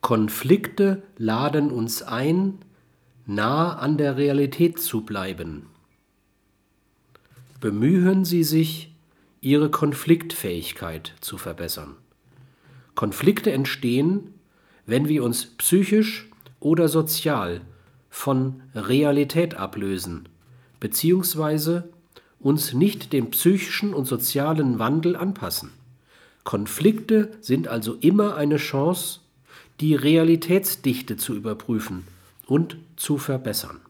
Konflikte laden uns ein, nah an der Realität zu bleiben. Bemühen Sie sich, Ihre Konfliktfähigkeit zu verbessern. Konflikte entstehen, wenn wir uns psychisch oder sozial von Realität ablösen, beziehungsweise uns nicht dem psychischen und sozialen Wandel anpassen. Konflikte sind also immer eine Chance, die Realitätsdichte zu überprüfen und zu verbessern.